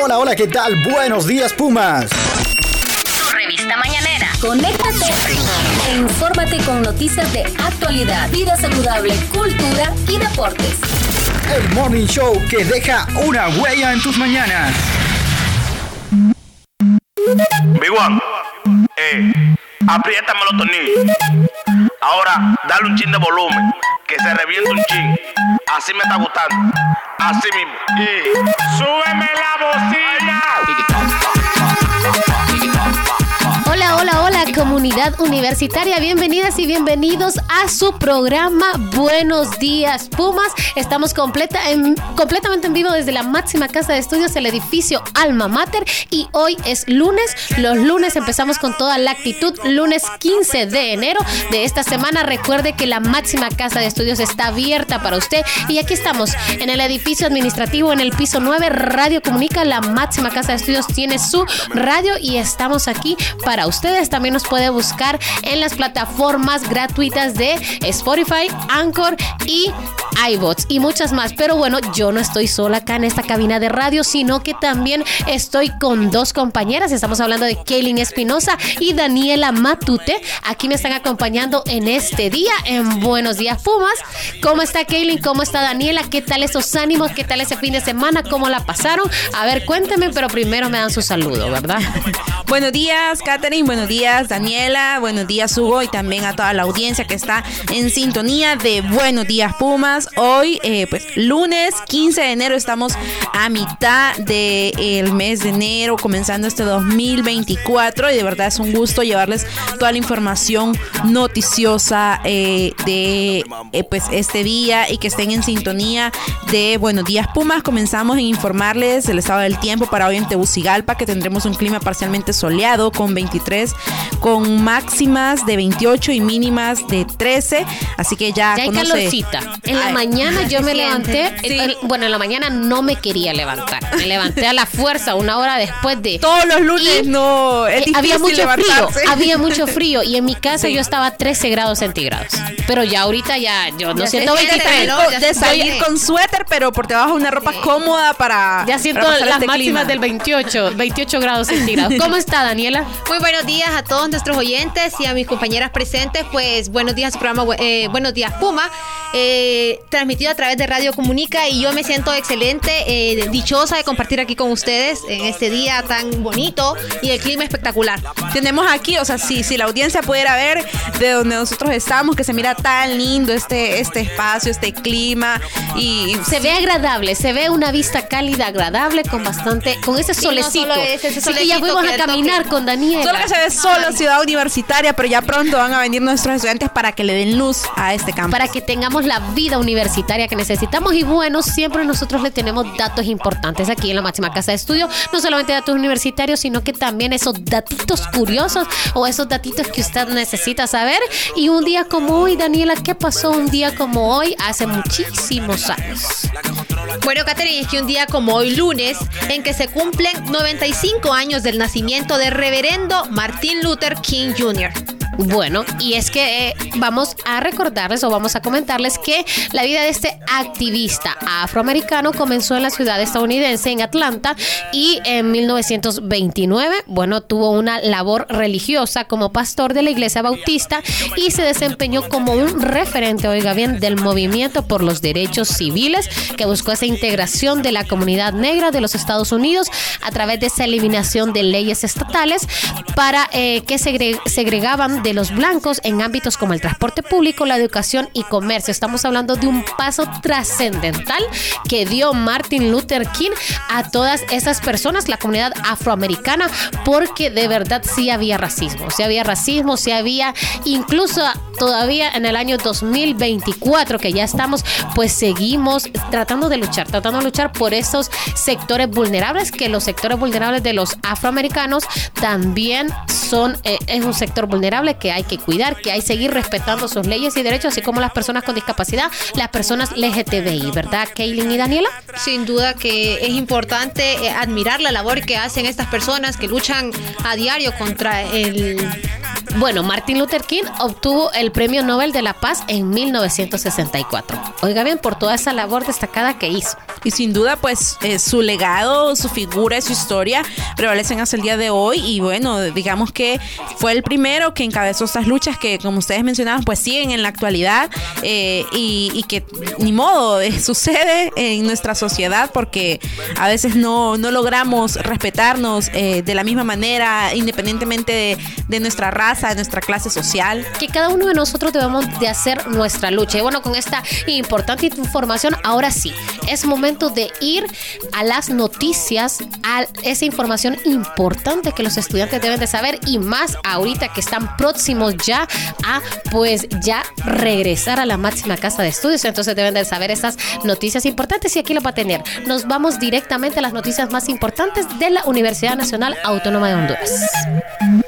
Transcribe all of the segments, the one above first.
Hola, hola, ¿qué tal? Buenos días, Pumas. Tu revista mañanera. Conéctate e infórmate con noticias de actualidad, vida saludable, cultura y deportes. El Morning Show que deja una huella en tus mañanas. Big One, eh, apriétame los tornillos. Ahora, dale un chin de volumen, que se reviente un chin. Así me está gustando. Así mismo. Y súbeme la bocina. Universitaria. Bienvenidas y bienvenidos a su programa Buenos Días Pumas. Estamos completa en, completamente en vivo desde la máxima casa de estudios, el edificio Alma Mater. Y hoy es lunes. Los lunes empezamos con toda la actitud. Lunes 15 de enero de esta semana. Recuerde que la máxima casa de estudios está abierta para usted. Y aquí estamos en el edificio administrativo, en el piso 9. Radio Comunica, la máxima casa de estudios tiene su radio y estamos aquí para ustedes. También nos puede buscar en las plataformas gratuitas de Spotify, Anchor y iBots y muchas más. Pero bueno, yo no estoy sola acá en esta cabina de radio, sino que también estoy con dos compañeras. Estamos hablando de Kaylin Espinosa y Daniela Matute. Aquí me están acompañando en este día en Buenos Días Pumas. ¿Cómo está Kaylin? ¿Cómo está Daniela? ¿Qué tal esos ánimos? ¿Qué tal ese fin de semana? ¿Cómo la pasaron? A ver, cuénteme, pero primero me dan su saludo, ¿verdad? Buenos días, Katherine. Buenos días, Daniela. Buenos días, Hugo. Y también a toda la audiencia que está en sintonía de Buenos Días Pumas. Hoy, eh, pues, lunes 15 de enero, estamos a mitad del mes de enero, comenzando este 2024. Y de verdad es un gusto llevarles toda la información noticiosa eh, de eh, pues este día y que estén en sintonía de Buenos Días Pumas. Comenzamos en informarles el estado del tiempo para hoy en Tegucigalpa, que tendremos un clima parcialmente soleado con 23, con máximas de 28 y mínimas de 13. Así que ya, Ya hay conoce- calorcita. En la Ay, mañana yo me levanté. Sí. el- bueno, en la mañana no me quería levantar. Me levanté a la fuerza una hora después de. Todos los lunes Y, no, es eh, había mucho levantarse. frío, había mucho frío y en mi casa Sí. yo estaba a 13 grados centígrados. Pero ya ahorita ya yo no Ya siento sé, 23. de- salir Voy- con suéter, pero por debajo una ropa cómoda para. ya siento para pasar las este máximas clima. del 28, 28 grados centígrados. ¿Cómo está Daniela? Muy buenos días a todos nuestros oyentes y a mis compañeras presentes. Pues buenos días programa eh, Buenos Días Puma, eh, transmitido a través de Radio Comunica y yo me siento excelente, eh, dichosa de compartir aquí con ustedes en este día tan bonito y el clima espectacular. Tenemos aquí, o sea, si, si la audiencia pudiera ver de donde nosotros estamos, que se mira tan lindo este, este espacio, este clima y Se ve agradable, se ve una vista cálida, agradable, con bastante, con ese Sí, no solecito. solo es ese Así que ya solecito fuimos a caminar toque. con Daniela. Solo que se ve solo ciudad universitaria, pero ya pronto van a venir nuestros estudiantes para que le den luz a este campo. para que tengamos la vida universitaria que necesitamos. Y bueno, siempre nosotros le tenemos datos importantes aquí en la máxima casa de estudio. No solamente datos universitarios, sino que también esos datitos curiosos o esos datitos que usted necesita saber. Y un día como hoy, Daniela, ¿qué pasó un día como hoy hace muchísimos años? Bueno, Catherine, es que un día como hoy lunes, en que se cumplen 95 años del nacimiento del reverendo Martin Luther King Jr. Bueno, y es que eh, vamos a recordarles o vamos a comentarles que la vida de este activista afroamericano comenzó en la ciudad estadounidense, en Atlanta, y en 1929, bueno, tuvo una labor religiosa como pastor de la iglesia bautista y se desempeñó como un referente, oiga bien, del movimiento por los derechos civiles que buscó esa integración de la comunidad negra de los Estados Unidos a través de esa eliminación de leyes estatales para eh, que segre- segregaban de los blancos en ámbitos como el transporte público, la educación y comercio. Estamos hablando de un paso trascendental que dio Martin Luther King a todas esas personas, la comunidad afroamericana, porque de verdad sí había racismo, sí había racismo, sí había incluso todavía en el año 2024 que ya estamos, pues seguimos tratando de luchar, tratando de luchar por esos sectores vulnerables, que los sectores vulnerables de los afroamericanos también son, eh, es un sector vulnerable que hay que cuidar, que hay que seguir respetando sus leyes y derechos, así como las personas con discapacidad, las personas LGTBI, ¿verdad, Kaylin y Daniela? Sin duda que es importante eh, admirar la labor que hacen estas personas que luchan a diario contra el Bueno, Martin Luther King obtuvo el Premio Nobel de la Paz en 1964. Oiga bien, por toda esa labor destacada que hizo. Y sin duda, pues eh, su legado, su figura y su historia prevalecen hasta el día de hoy. Y bueno, digamos que fue el primero que encabezó estas luchas que, como ustedes mencionaban, pues siguen en la actualidad eh, y, que ni modo eh, sucede en nuestra sociedad porque a veces no, no logramos respetarnos de la misma manera, independientemente de, de nuestra raza, de nuestra clase social. que cada uno de nosotros debemos de hacer nuestra lucha. Y bueno, con esta importante información, ahora sí, es momento de ir a las noticias, a esa información importante que los estudiantes deben de saber y más ahorita que están próximos ya a pues ya regresar a la máxima casa de estudios. Entonces deben de saber esas noticias importantes y aquí lo va a tener. Nos vamos directamente a las noticias más importantes de la Universidad Nacional Autónoma de Honduras.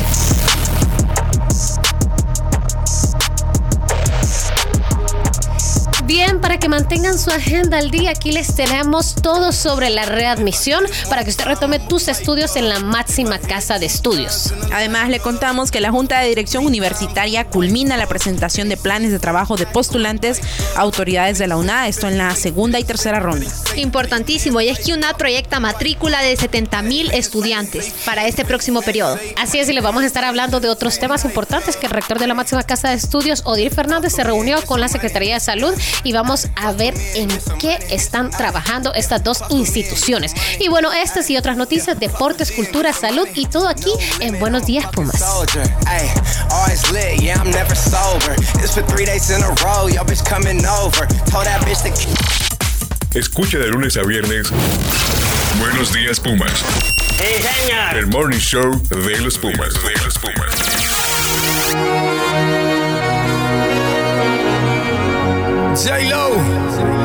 Bien, para que mantengan su agenda al día, aquí les tenemos todo sobre la readmisión para que usted retome tus estudios en la máxima casa de estudios. Además, le contamos que la Junta de Dirección Universitaria culmina la presentación de planes de trabajo de postulantes a autoridades de la UNA, esto en la segunda y tercera ronda. Importantísimo, y es que UNA proyecta matrícula de 70 mil estudiantes para este próximo periodo. Así es, y les vamos a estar hablando de otros temas importantes que el rector de la máxima casa de estudios, Odir Fernández, se reunió con la Secretaría de Salud y vamos a ver en qué están trabajando estas dos instituciones. Y bueno, estas y otras noticias, deportes, cultura, salud y todo aquí en Buenos Días Pumas. Escucha de lunes a viernes. Buenos días, Pumas. El morning show de los Pumas. De los Pumas. J-Lo,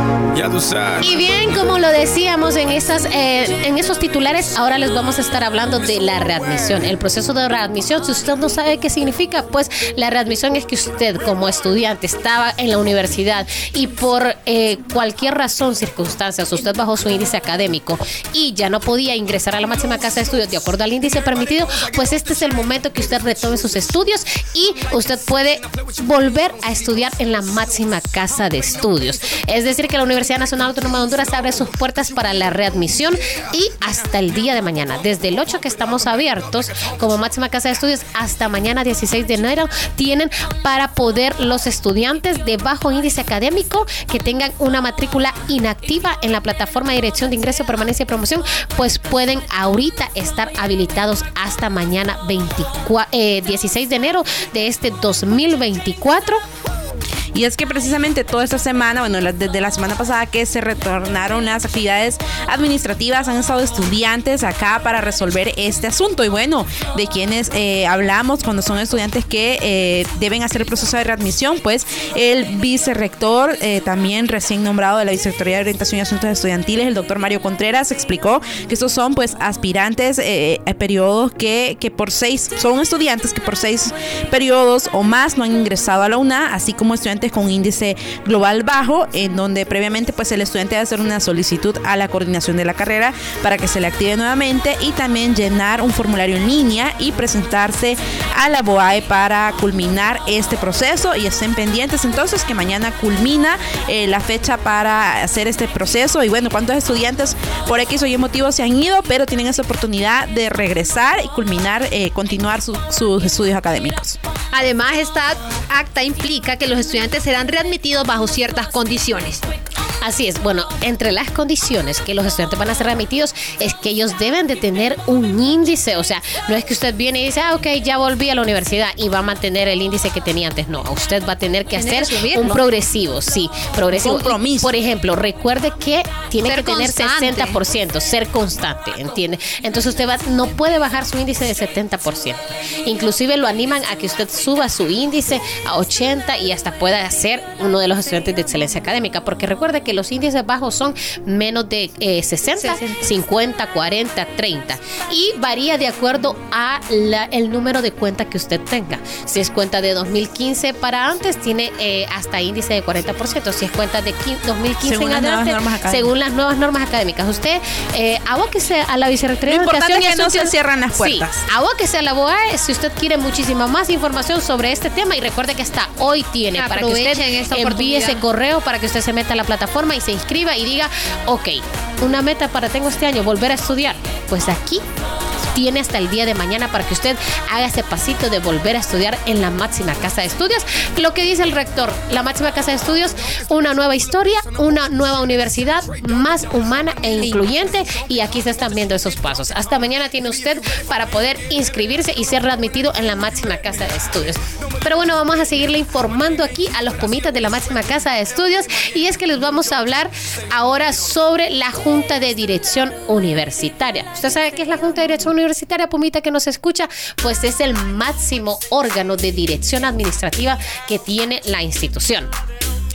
Y bien, como lo decíamos en, esas, eh, en esos titulares, ahora les vamos a estar hablando de la readmisión. El proceso de readmisión, si usted no sabe qué significa, pues la readmisión es que usted como estudiante estaba en la universidad y por eh, cualquier razón, circunstancias, usted bajó su índice académico y ya no podía ingresar a la máxima casa de estudios de acuerdo al índice permitido, pues este es el momento que usted retome sus estudios y usted puede volver a estudiar en la máxima casa de estudios. Es decir, que la Universidad Nacional Autónoma de Honduras abre sus puertas para la readmisión y hasta el día de mañana, desde el 8 que estamos abiertos como máxima casa de estudios hasta mañana 16 de enero, tienen para poder los estudiantes de bajo índice académico que tengan una matrícula inactiva en la plataforma de dirección de ingreso, permanencia y promoción, pues pueden ahorita estar habilitados hasta mañana 24, eh, 16 de enero de este 2024 Y es que precisamente toda esta semana, bueno, desde la semana pasada que se retornaron las actividades administrativas, han estado estudiantes acá para resolver este asunto. Y bueno, de quienes eh, hablamos cuando son estudiantes que eh, deben hacer el proceso de readmisión, pues el vicerrector, eh, también recién nombrado de la Vicerrectoría de Orientación y Asuntos Estudiantiles, el doctor Mario Contreras, explicó que estos son pues aspirantes periodos que, que por seis, son estudiantes que por seis periodos o más no han ingresado a la UNA, así como estudiantes con índice global bajo, en donde previamente pues el estudiante debe hacer una solicitud a la coordinación de la carrera para que se le active nuevamente y también llenar un formulario en línea y presentarse a la BOAE para culminar este proceso y estén pendientes entonces que mañana culmina eh, la fecha para hacer este proceso y bueno, cuántos estudiantes por X o Y motivos se han ido, pero tienen esa oportunidad de regresar y culminar, eh, continuar su- sus estudios académicos. Además, esta acta implica que los estudiantes serán readmitidos bajo ciertas condiciones. Así es, bueno, entre las condiciones que los estudiantes van a ser remitidos es que ellos deben de tener un índice, o sea, no es que usted viene y dice, ah, ok, ya volví a la universidad y va a mantener el índice que tenía antes, no, usted va a tener que hacer subirlo. un progresivo, sí, progresivo. Compromiso. Por ejemplo, recuerde que tiene Ser que tener constante. 60%, ser constante, ¿entiende? Entonces usted va, no puede bajar su índice de 70%. Inclusive lo animan a que usted suba su índice a 80 y hasta pueda ser uno de los estudiantes de excelencia académica, porque recuerde que los índices bajos son menos de eh, 60, 50, 40, 30. Y varía de acuerdo a la- el número de cuenta que usted tenga. Si es cuenta de 2015 para antes, tiene eh, hasta índice de 40%. Si es cuenta de qui- 2015 Según en adelante, según las nuevas normas académicas. Usted eh, abóquese a la Vicerrectoría de Educación es que no se cierran las puertas. Sí, abóquese a la BOAE si usted quiere muchísima más información sobre este tema y recuerde que hasta hoy tiene para que usted esta envíe ese correo para que usted se meta a la plataforma y se inscriba y diga, ok, una meta para tengo este año, volver a estudiar. Pues aquí tiene hasta el día de mañana para que usted haga ese pasito de volver a estudiar en la máxima casa de estudios. Lo que dice el rector, la máxima casa de estudios, una nueva historia, una nueva universidad más humana e incluyente y aquí se están viendo esos pasos. Hasta mañana tiene usted para poder inscribirse y ser readmitido en la máxima casa de estudios. Pero bueno, vamos a seguirle informando aquí a los pumitas de la máxima casa de estudios y es que les vamos a hablar ahora sobre la Junta de Dirección Universitaria. ¿Usted sabe qué es la Junta de Dirección Universitaria, pumita que nos escucha? Pues es el máximo órgano de dirección administrativa que tiene la institución.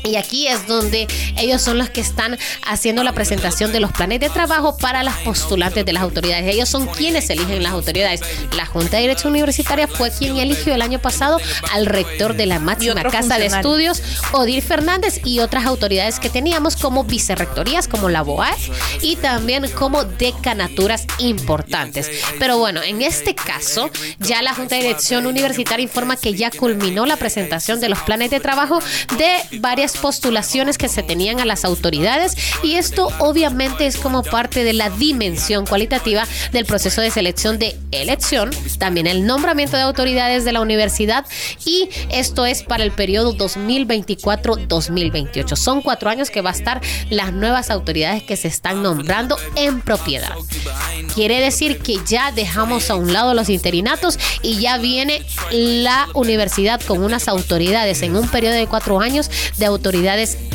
Y aquí es donde ellos son los que están haciendo la presentación de los planes de trabajo para las postulantes de las autoridades. Ellos son quienes eligen las autoridades. La Junta de Dirección Universitaria fue quien eligió el año pasado al rector de la máxima casa de estudios, Odir Fernández, y otras autoridades que teníamos como vicerrectorías, como la BOAE, y también como decanaturas importantes. Pero bueno, en este caso, ya la Junta de Dirección Universitaria informa que ya culminó la presentación de los planes de trabajo de varias postulaciones que se tenían a las autoridades y esto obviamente es como parte de la dimensión cualitativa del proceso de selección de elección, también el nombramiento de autoridades de la universidad y esto es para el periodo 2024-2028. Son cuatro años que va a estar las nuevas autoridades que se están nombrando en propiedad. Quiere decir que ya dejamos a un lado los interinatos y ya viene la universidad con unas autoridades en un periodo de cuatro años de autoridades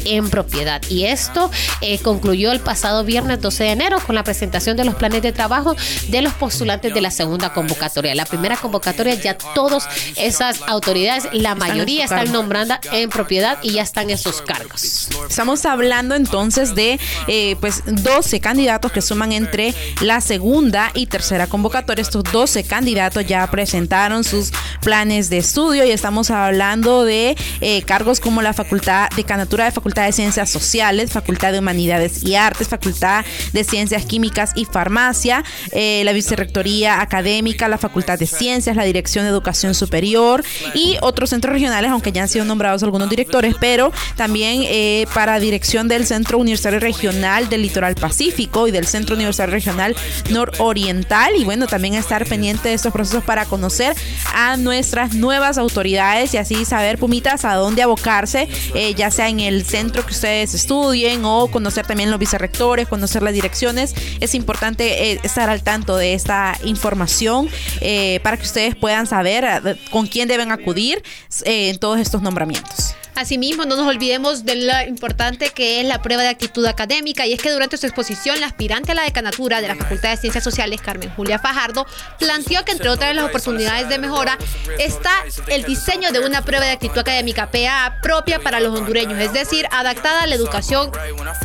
en propiedad. Y esto eh, concluyó el pasado viernes 12 de enero con la presentación de los planes de trabajo de los postulantes de la segunda convocatoria. La primera convocatoria ya todas esas autoridades, la mayoría están cargo. nombrando en propiedad y ya están en sus cargos. Estamos hablando entonces de eh, pues 12 candidatos que suman entre la segunda y tercera convocatoria. Estos 12 candidatos ya presentaron sus planes de estudio y estamos hablando de eh, cargos como la facultad decanatura de Facultad de Ciencias Sociales, Facultad de Humanidades y Artes, Facultad de Ciencias Químicas y Farmacia, eh, la Vicerrectoría Académica, la Facultad de Ciencias, la Dirección de Educación Superior y otros centros regionales, aunque ya han sido nombrados algunos directores, pero también eh, para dirección del Centro Universitario Regional del Litoral Pacífico y del Centro Universitario Regional Nororiental. Y bueno, también estar pendiente de estos procesos para conocer a nuestras nuevas autoridades y así saber, Pumitas, a dónde abocarse, eh, ya sea en el centro que ustedes estudien o conocer también los vicerrectores, conocer las direcciones. Es importante eh, estar al tanto de esta información eh, para que ustedes puedan saber eh, con quién deben acudir eh, en todos estos nombramientos. Asimismo, no nos olvidemos de lo importante que es la prueba de actitud académica y es que durante su exposición, la aspirante a la decanatura de la Facultad de Ciencias Sociales, Carmen Julia Fajardo, planteó que entre otras de las oportunidades de mejora está el diseño de una prueba de actitud académica PA propia para los hondureños, es decir, adaptada a la educación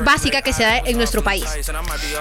básica que se da en nuestro país.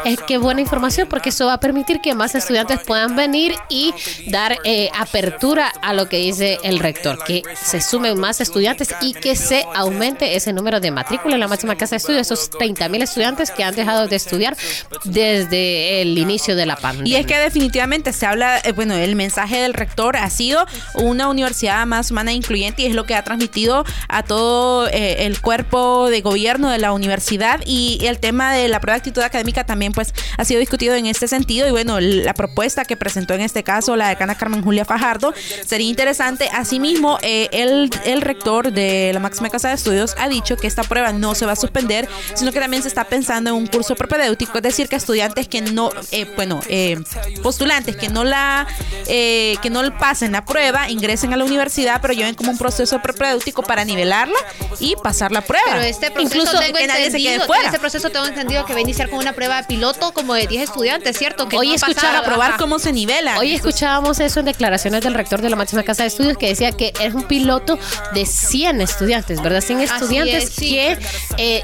Es que buena información porque eso va a permitir que más estudiantes puedan venir y dar eh, apertura a lo que dice el rector, que se sumen más estudiantes y que se aumente ese número de matrícula en la máxima casa de estudios, esos 30 mil estudiantes que han dejado de estudiar desde el inicio de la pandemia. Y es que definitivamente se habla, eh, bueno, el mensaje del rector ha sido una universidad más humana e incluyente y es lo que ha transmitido a todo eh, el cuerpo de gobierno de la universidad y el tema de la prueba de actitud académica también pues ha sido discutido en este sentido y bueno, la propuesta que presentó en este caso la decana Carmen Julia Fajardo sería interesante. Asimismo, eh, el, el rector de la máxima casa de estudios ha dicho que esta prueba no se va a suspender, sino que también se está pensando en un curso propedéutico, es decir, que estudiantes que no, eh, bueno, eh, postulantes que no la, eh, que no pasen la prueba, ingresen a la universidad, pero lleven como un proceso propedéutico para nivelarla y pasar la prueba. Pero este proceso Incluso tengo que nadie se quede entendido, fuera. este proceso tengo entendido que va a iniciar con una prueba piloto como de 10 estudiantes, ¿cierto? Que Hoy no ha escuchaba para probar Ajá. cómo se nivela. Hoy escuchábamos eso en declaraciones del rector de la máxima casa de estudios que decía que es un piloto de 100 estudiantes. Estudiantes, ¿verdad? 100 Así estudiantes es, sí. que eh,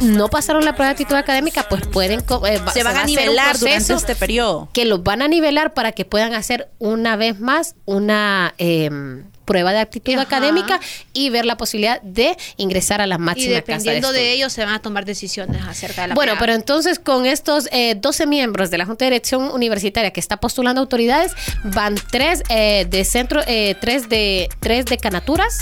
no pasaron la prueba de actitud académica, pues pueden... eh, va- Se van va a nivelar durante este periodo. que los van a nivelar para que puedan hacer una vez más una eh, prueba de actitud Ajá. académica y ver la posibilidad de ingresar a la Y máxima casa de dependiendo de, ellos se van a tomar decisiones acerca de la Bueno, prueba. pero entonces con estos eh, 12 miembros de la Junta de Dirección Universitaria que está postulando autoridades, van tres eh, de centro, eh, tres de tres de canaturas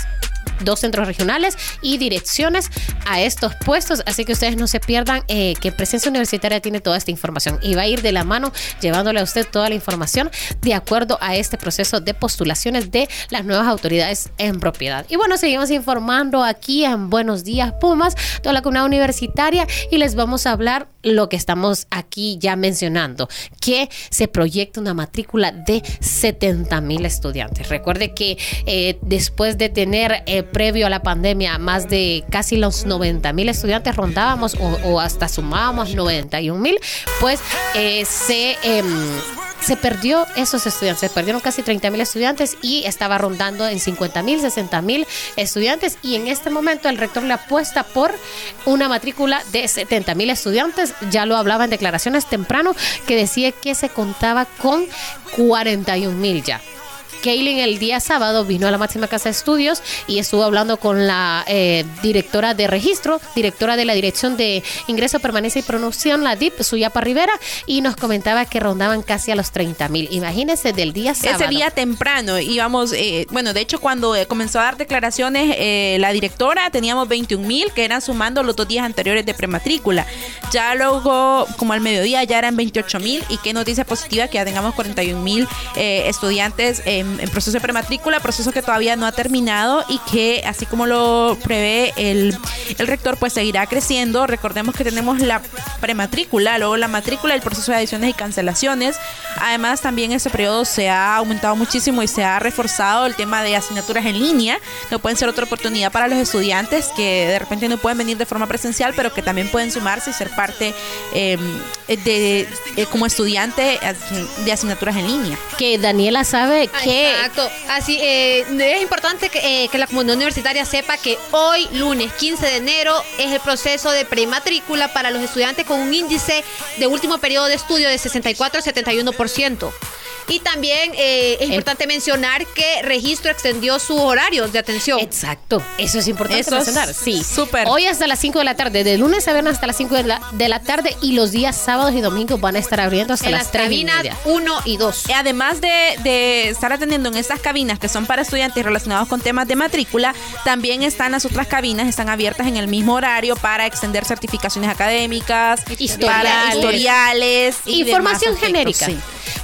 dos centros regionales y direcciones a estos puestos, así que ustedes no se pierdan eh, que Presencia Universitaria tiene toda esta información y va a ir de la mano llevándole a usted toda la información de acuerdo a este proceso de postulaciones de las nuevas autoridades en propiedad. Y bueno, seguimos informando aquí en Buenos Días Pumas, toda la comunidad universitaria y les vamos a hablar lo que estamos aquí ya mencionando, que se proyecta una matrícula de 70 mil estudiantes. Recuerde que eh, después de tener eh, previo a la pandemia más de casi los 90 mil estudiantes rondábamos o, hasta sumábamos 91 mil, pues eh, se... em, se perdió esos estudiantes, se perdieron casi 30 mil estudiantes y estaba rondando en 50 mil, 60 mil estudiantes y en este momento el rector le apuesta por una matrícula de 70 mil estudiantes, ya lo hablaba en declaraciones temprano que decía que se contaba con 41 mil ya. Kaylin el día sábado vino a la máxima casa de estudios y estuvo hablando con la eh, directora de registro, directora de la Dirección de Ingreso, Permanencia y Promoción, la DIP, Suyapa Rivera, y nos comentaba que rondaban casi a los 30 mil. Imagínense del día sábado. Ese día temprano íbamos, eh, bueno, de hecho cuando eh, comenzó a dar declaraciones eh, la directora teníamos 21 mil que eran sumando los dos días anteriores de prematrícula. Ya luego, como al mediodía, ya eran 28 mil y qué noticia positiva que ya tengamos 41 mil eh, estudiantes en, en proceso de prematrícula, proceso que todavía no ha terminado y que así como lo prevé el, el rector, pues seguirá creciendo. Recordemos que tenemos la prematrícula, luego la matrícula, el proceso de adiciones y cancelaciones. Además, también este periodo se ha aumentado muchísimo y se ha reforzado el tema de asignaturas en línea, que pueden ser otra oportunidad para los estudiantes que de repente no pueden venir de forma presencial, pero que también pueden sumarse y ser parte eh, de, eh, como estudiante de asignaturas en línea. Que Daniela sabe que Exacto. Así eh, es importante que, eh, que la comunidad universitaria sepa que hoy, lunes 15 de enero, es el proceso de prematrícula para los estudiantes con un índice de último periodo de estudio de 64 a 71%. Y también eh, es importante mencionar que Registro extendió sus horarios de atención. Exacto, eso es importante Eso es mencionar. Sí, súper. Hoy hasta las 5 de la tarde, de lunes a viernes hasta las 5 de la, de la tarde y los días sábados y domingos van a estar abriendo hasta en las las 3 y cabinas media. 1 y 2. Y Además de, de estar atendiendo en estas cabinas que son para estudiantes relacionados con temas de matrícula, también están las otras cabinas, están abiertas en el mismo horario para extender certificaciones académicas, Historiales. para historiales, y Información demás genérica. sí.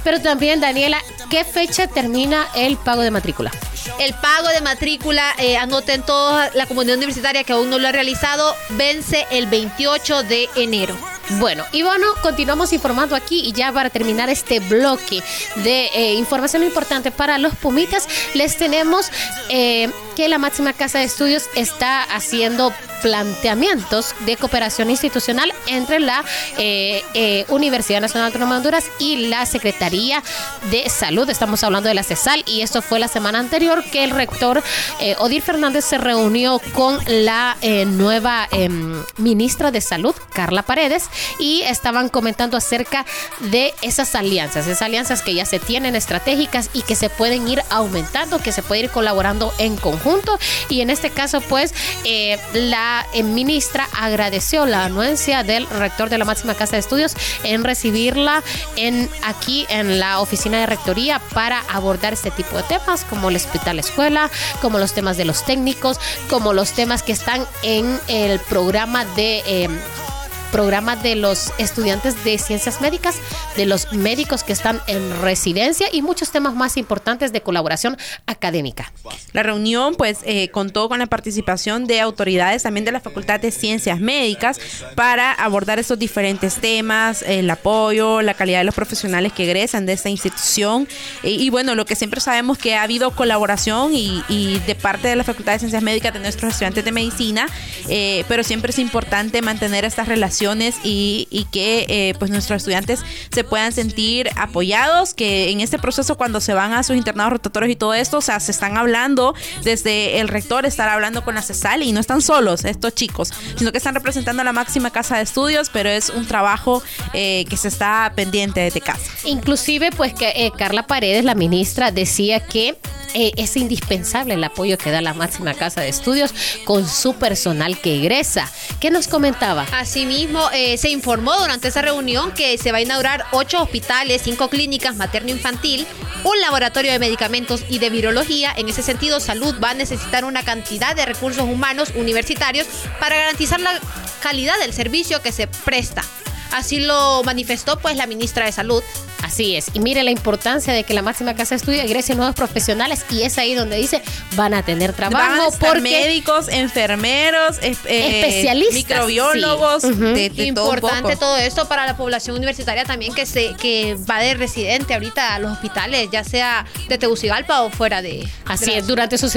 Pero también, Daniela, ¿qué fecha termina el pago de matrícula? El pago de matrícula, eh, anoten toda la comunidad universitaria que aún no lo ha realizado, vence el 28 de enero. Bueno, y bueno, continuamos informando aquí y ya para terminar este bloque de eh, información importante para los Pumitas, les tenemos eh, que la máxima casa de estudios está haciendo planteamientos de cooperación institucional entre la eh, eh, Universidad Nacional Autónoma de Honduras y la Secretaría de Salud. Estamos hablando de la CESAL y esto fue la semana anterior que el rector eh, Odir Fernández se reunió con la eh, nueva em, ministra de Salud, Carla Paredes, y estaban comentando acerca de esas alianzas, esas alianzas que ya se tienen estratégicas y que se pueden ir aumentando, que se puede ir colaborando en conjunto. Y en este caso, pues, eh, ministra agradeció la anuencia del rector de la máxima casa de estudios en recibirla en aquí en la oficina de rectoría para abordar este tipo de temas como el hospital escuela, como los temas de los técnicos, como los temas que están en el programa de eh, programa de los estudiantes de ciencias médicas, de los médicos que están en residencia y muchos temas más importantes de colaboración académica. La reunión pues eh, contó con la participación de autoridades también de la Facultad de Ciencias Médicas para abordar esos diferentes temas, el apoyo, la calidad de los profesionales que egresan de esta institución y, bueno, lo que siempre sabemos que ha habido colaboración y, y, de parte de la Facultad de Ciencias Médicas de nuestros estudiantes de medicina, eh, pero siempre es importante mantener estas relaciones y, y que eh, pues nuestros estudiantes se puedan sentir apoyados, que en este proceso cuando se van a sus internados rotatorios y todo esto, o sea, se están hablando desde el rector, estar hablando con la CESAL y no están solos estos chicos, sino que están representando a la máxima casa de estudios, pero es un trabajo eh, que se está pendiente desde casa. Inclusive, pues que eh, Carla Paredes, la ministra, decía que eh, es indispensable el apoyo que da la máxima casa de estudios con su personal que egresa. ¿Qué nos comentaba? Asimismo, eh, se informó durante esa reunión que se va a inaugurar ocho hospitales, cinco clínicas materno-infantil, un laboratorio de medicamentos y de virología. En ese sentido, salud va a necesitar una cantidad de recursos humanos universitarios para garantizar la calidad del servicio que se presta. Así lo manifestó pues la ministra de Salud. Así es. Y mire la importancia de que la máxima casa de estudio egrese nuevos profesionales y es ahí donde dice van a tener trabajo Van a estar porque médicos, enfermeros, es- eh, Especialistas, microbiólogos, sí. Ujú. de, de todo un Importante poco. todo esto para la población universitaria también que se que va de residente ahorita a los hospitales, ya sea de Tegucigalpa o fuera de. Así de es, durante su,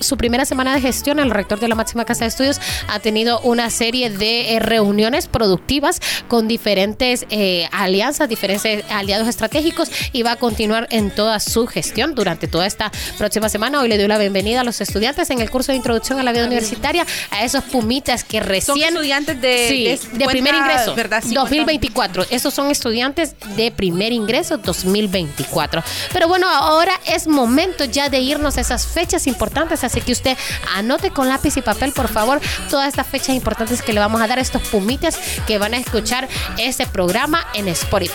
su primera semana de gestión, el rector de la máxima casa de estudios ha tenido una serie de eh, reuniones productivas con diferentes eh, alianzas, diferentes aliados estratégicos y va a continuar en toda su gestión durante toda esta próxima semana. Hoy le doy la bienvenida a los estudiantes en el curso de introducción a la vida universitaria, a esos pumitas que Son recién... estudiantes de, Sí, de de, 50, primer ingreso, ¿verdad? 50. 2024. Esos son estudiantes de primer ingreso 2024. Pero bueno, ahora es momento ya de irnos a esas fechas importantes, así que usted anote con lápiz y papel, por favor, todas estas fechas importantes que le vamos a dar a estos pumitas que van a escuchar ese programa en Spotify.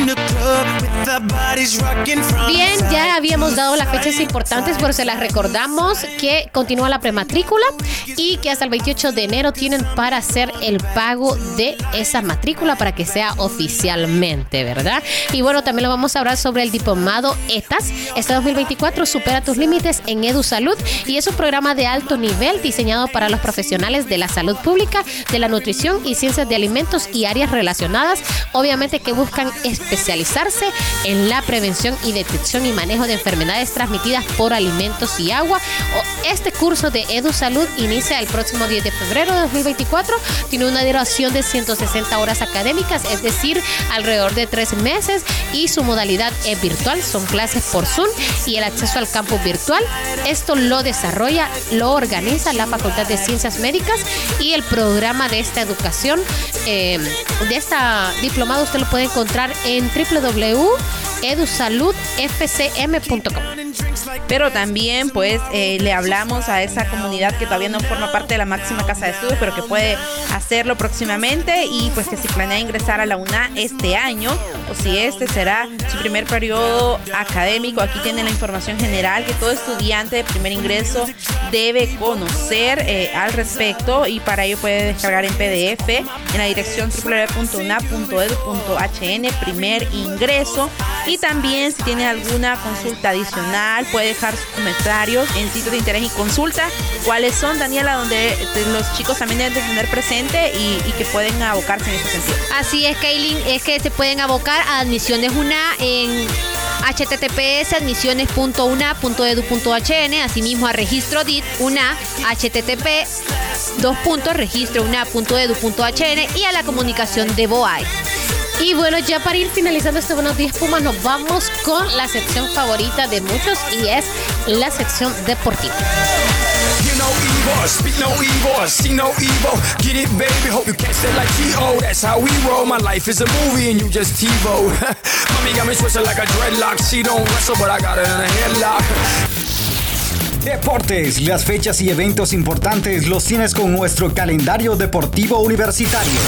time to Bien, ya habíamos dado las fechas importantes, pero se las recordamos que continúa la prematrícula y que hasta el 28 de enero tienen para hacer el pago de esa matrícula para que sea oficialmente, ¿verdad? Y bueno, también lo vamos a hablar sobre el diplomado ETAS. Este 2024 supera tus límites en EduSalud y es un programa de alto nivel diseñado para los profesionales de la salud pública, de la nutrición y ciencias de alimentos y áreas relacionadas, obviamente que buscan en la prevención y detección y manejo de enfermedades transmitidas por alimentos y agua. Este curso de EduSalud inicia el próximo 10 de febrero de 2024. Tiene una duración de 160 horas académicas, es decir, alrededor de tres meses y su modalidad es virtual. Son clases por Zoom y el acceso al campus virtual. Esto lo desarrolla, lo organiza la Facultad de Ciencias Médicas y el programa de esta educación, eh, de esta diplomado, usted lo puede encontrar en www.edusaludfcm.com. Pero también, pues, eh, le hablamos a esa comunidad que todavía no forma parte de la máxima casa de estudios, pero que puede hacerlo próximamente y pues que si planea ingresar a la UNA este año o si este será su primer periodo académico, aquí tiene la información general que todo estudiante de primer ingreso debe conocer eh, al respecto y para ello puede descargar en PDF en la dirección www.una.edu.hn primer ingreso. Y también si tiene alguna consulta adicional puede dejar sus comentarios en sitios de interés y consulta cuáles son Daniela donde eh, los chicos también deben de tener presente y, que pueden abocarse en ese sentido Así es, Kaylin, es que se pueden abocar a admisiones UNA en https admisiones.una.edu.hn, asimismo a registro DIT UNA, http dos puntos registro una.edu.hn y a la comunicación de BOAI. Y bueno, ya para ir finalizando este Buenos Días Pumas, nos vamos con la sección favorita de muchos y es la sección deportiva. Deportes, las fechas y eventos importantes los tienes con nuestro calendario deportivo universitario.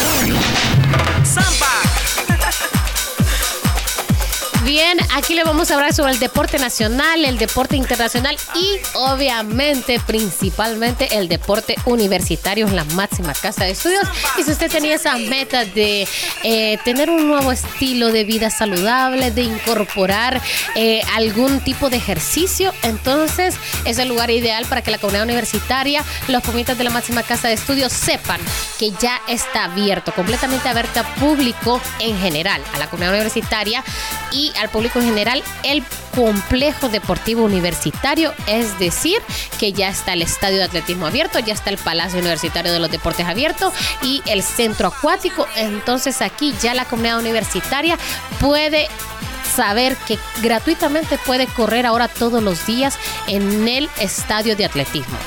Bien, aquí le vamos a hablar sobre el deporte nacional, el deporte internacional y obviamente, principalmente el deporte universitario en la máxima casa de estudios. Y si usted tenía esa meta de eh, tener un nuevo estilo de vida saludable, de incorporar eh, algún tipo de ejercicio, entonces es el lugar ideal para que la comunidad universitaria, los pumitas de la máxima casa de estudios sepan que ya está abierto, completamente abierto a público en general, a la comunidad universitaria y al público en general, el complejo deportivo universitario, es decir, que ya está el estadio de atletismo abierto, ya está el Palacio Universitario de los Deportes abierto y el centro acuático. Entonces aquí ya la comunidad universitaria puede saber que gratuitamente puede correr ahora todos los días en el estadio de atletismo.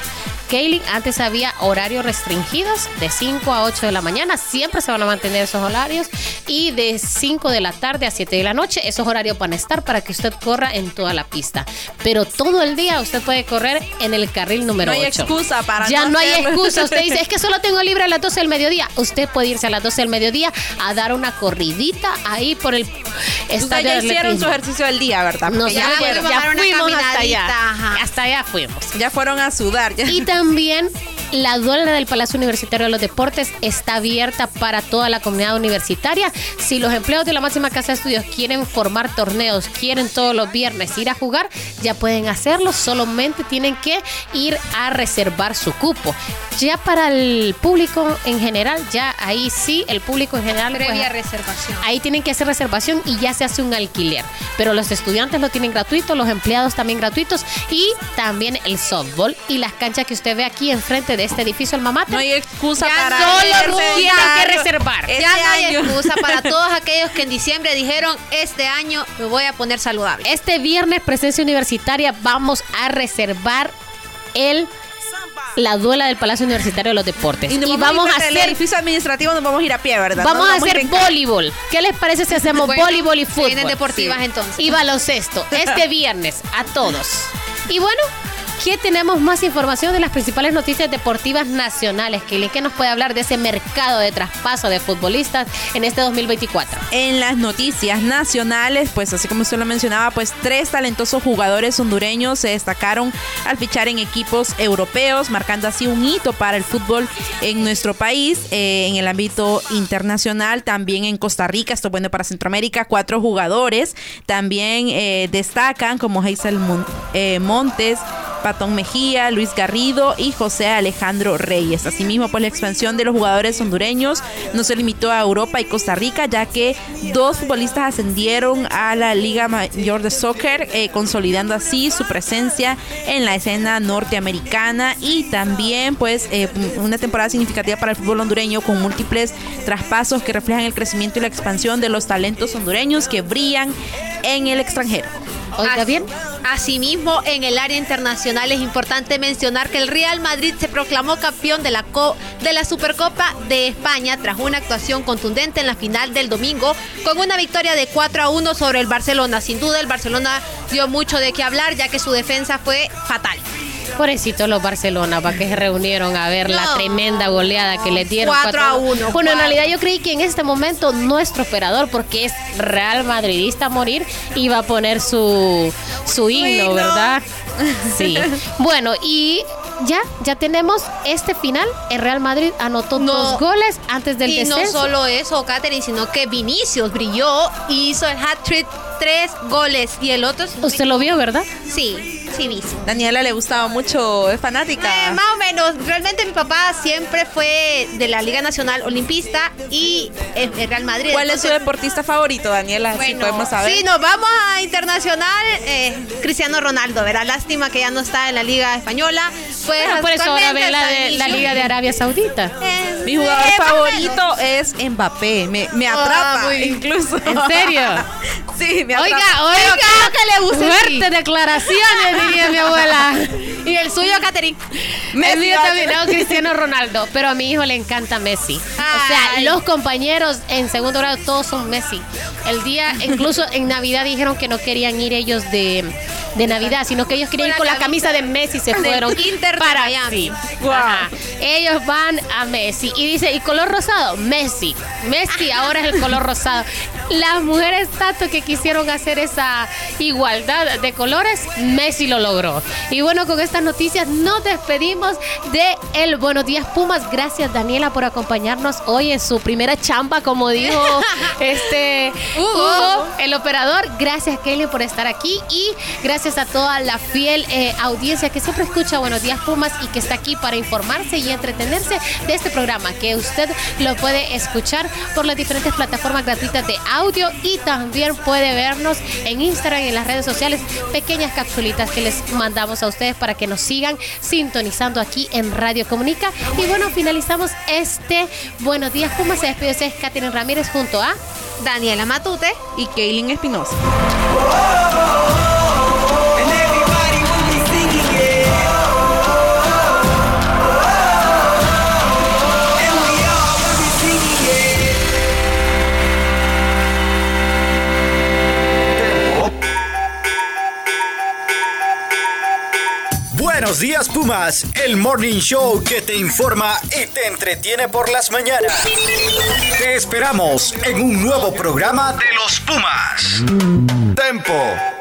Kaylin, antes había horarios restringidos de 5 a 8 de la mañana, siempre se van a mantener esos horarios, y de 5 de la tarde a 7 de la noche, esos horarios van a estar para que usted corra en toda la pista. Pero todo el día usted puede correr en el carril número 8. No hay excusa para Ya no, hay hacerlo. excusa. Usted dice, es que solo tengo libre a las 12 del mediodía. Usted puede irse a las 12 del mediodía a dar una corridita ahí por el estadio ya hicieron su ejercicio del día, ¿verdad? No, Porque ya, ya, ya fuimos hasta allá. ajá. Hasta allá fuimos. ya fueron a sudar. ya. Y también la duela del Palacio Universitario de los Deportes está abierta para toda la comunidad universitaria. Si los empleados de la máxima casa de estudios quieren formar torneos, quieren todos los viernes ir a jugar, ya pueden hacerlo. Solamente tienen que ir a reservar su cupo. Ya para el público en general, ya ahí sí, el público en general. pues, Previa reservación. Ahí tienen que hacer reservación y ya se hace un alquiler. Pero los estudiantes lo tienen gratuito, los empleados también gratuitos y también el softball y las canchas que usted ve aquí enfrente de este edificio, el Mamate. No hay excusa Ya para solo ya. que reservar. Este ya no hay año. excusa para todos aquellos que en diciembre dijeron, este año me voy a poner saludable. Este viernes, presencia universitaria, vamos a reservar el la duela del Palacio Universitario de los Deportes. Y, nos Y vamos a ir para el hacer edificio administrativo, nos vamos a ir a pie, ¿verdad? Vamos No a hacer voleibol. ¿Qué les parece si hacemos Bueno, voleibol y fútbol? vienen deportivas entonces. Y baloncesto. Este viernes a todos. Y bueno, ¿qué tenemos más información de las principales noticias deportivas nacionales? Kelly, ¿qué nos puede hablar de ese mercado de traspaso de futbolistas en este 2024? En las noticias nacionales, pues así como usted lo mencionaba, pues tres talentosos jugadores hondureños se destacaron al fichar en equipos europeos, marcando así un hito para el fútbol en nuestro país, eh, en el ámbito internacional, también en Costa Rica, esto es bueno para Centroamérica, cuatro jugadores también eh, destacan como Hazel eh, Montes, Patón Mejía, Luis Garrido y José Alejandro Reyes. Asimismo, pues la expansión de los jugadores hondureños no se limitó a Europa y Costa Rica, ya que dos futbolistas ascendieron a la Liga Mayor de Soccer, eh, consolidando así su presencia en la escena norteamericana y también pues eh, una temporada significativa para el fútbol hondureño con múltiples traspasos que reflejan el crecimiento y la expansión de los talentos hondureños que brillan en el extranjero. Oiga bien. Asimismo, en el área internacional es importante mencionar que el Real Madrid se proclamó campeón de la, co- de la Supercopa de España tras una actuación contundente en la final del domingo con una victoria de 4 a 1 sobre el Barcelona. Sin duda, el Barcelona dio mucho de qué hablar ya que su defensa fue fatal. Pobrecito los Barcelona, para que se reunieron a ver la No. tremenda goleada que le dieron. Cuatro a uno, Bueno, en realidad yo creí que en este momento nuestro operador, porque es real madridista a morir, iba a poner su, su himno. ¿verdad? Sí. Bueno, y ya, ya tenemos este final. El Real Madrid anotó No. dos goles antes del y no descenso. solo eso, Katherine, sino que Vinicius brilló y hizo el hat-trick, tres goles. Y el otro, Usted lo vio, ¿verdad? sí, Daniela le gustaba mucho, es fanática. Eh, más o menos. Realmente mi papá siempre fue de la Liga Nacional Olimpista y el el Real Madrid. ¿Cuál es su deportista favorito, Daniela? si bueno, podemos saber. Sí, nos vamos a internacional. eh, Cristiano Ronaldo, ¿verdad? Lástima que ya no está en la Liga Española. Pues Bueno, por eso ahora ve la, de, la. Liga de Arabia Saudita. Eh, Mi jugador favorito es Mbappé. Me, me atrapa, muy bien. incluso. ¿En serio? sí, me atrapa. Oiga, oiga, que le gusta el fuertes declaraciones, diría mi abuela. Y el suyo, Katherine. El mío también, no, Cristiano Ronaldo, pero a mi hijo le encanta Messi. O sea, Ay. los compañeros en segundo grado todos son Messi. El día, incluso en Navidad dijeron que no querían ir ellos de, de Navidad, sino que ellos querían ir Con la camisa de Messi, se fueron Inter para Miami. Wow. Ellos van a Messi y dice, ¿y color rosado? Messi. Messi ahora es el color rosado. las mujeres tanto que quisieron hacer esa igualdad de colores, Messi lo logró. Y bueno, con estas noticias nos despedimos de El Buenos Días Pumas. Gracias Daniela por acompañarnos hoy en su primera chamba, como dijo este Hugo, el operador. Gracias Kelly por estar aquí y a toda la fiel eh, audiencia que siempre escucha Buenos Días Pumas y que está aquí para informarse y entretenerse de este programa que usted lo puede escuchar por las diferentes plataformas gratuitas de audio y también puede vernos en Instagram y en las redes sociales pequeñas capsulitas que les mandamos a ustedes para que nos sigan sintonizando aquí en Radio Comunica. Y bueno, finalizamos este Buenos Días Pumas. Se despide ustedes Katherine Ramírez junto a Daniela Matute y Kaylin Espinosa. Buenos días Pumas, el morning show que te informa y te entretiene por las mañanas. Te esperamos en un nuevo programa de los Pumas. Tempo.